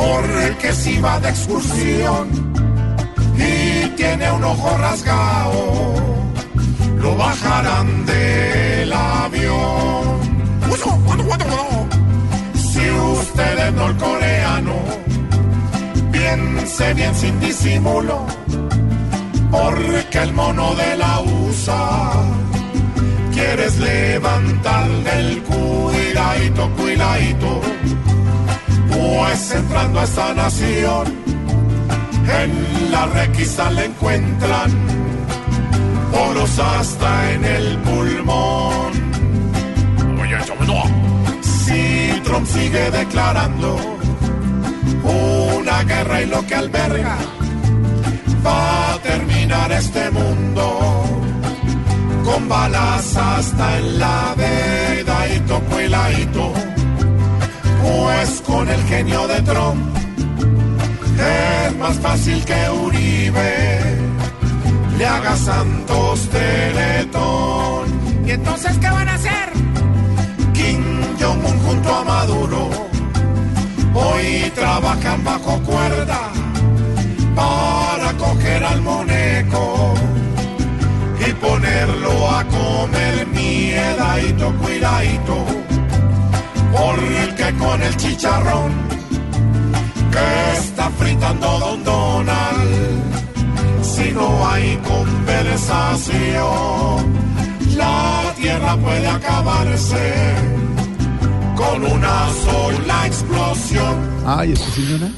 Porque si va de excursión y tiene un ojo rasgado, lo bajarán del avión. Si usted es norcoreano, piense bien sin disimulo, porque el mono de la USA quieres levantar del cuidadito, cuidadito, entrando a esta nación, en la requisa le encuentran poros hasta en el pulmón. Oye, si Trump sigue declarando una guerra y lo que alberga, va a terminar este mundo con balas hasta en la dedadito, cuiladito, pues con el genio de Trump es más fácil que Uribe le haga Santos Teletón. ¿Y entonces qué van a hacer? Kim Jong-un junto a Maduro hoy trabajan bajo cuerda para coger al moneco y ponerlo a comer miedadito, cuidadito, con el chicharrón que está fritando Don Donald, si no hay conversación, la tierra puede acabarse con una sola explosión. Ay, ¿esto señora?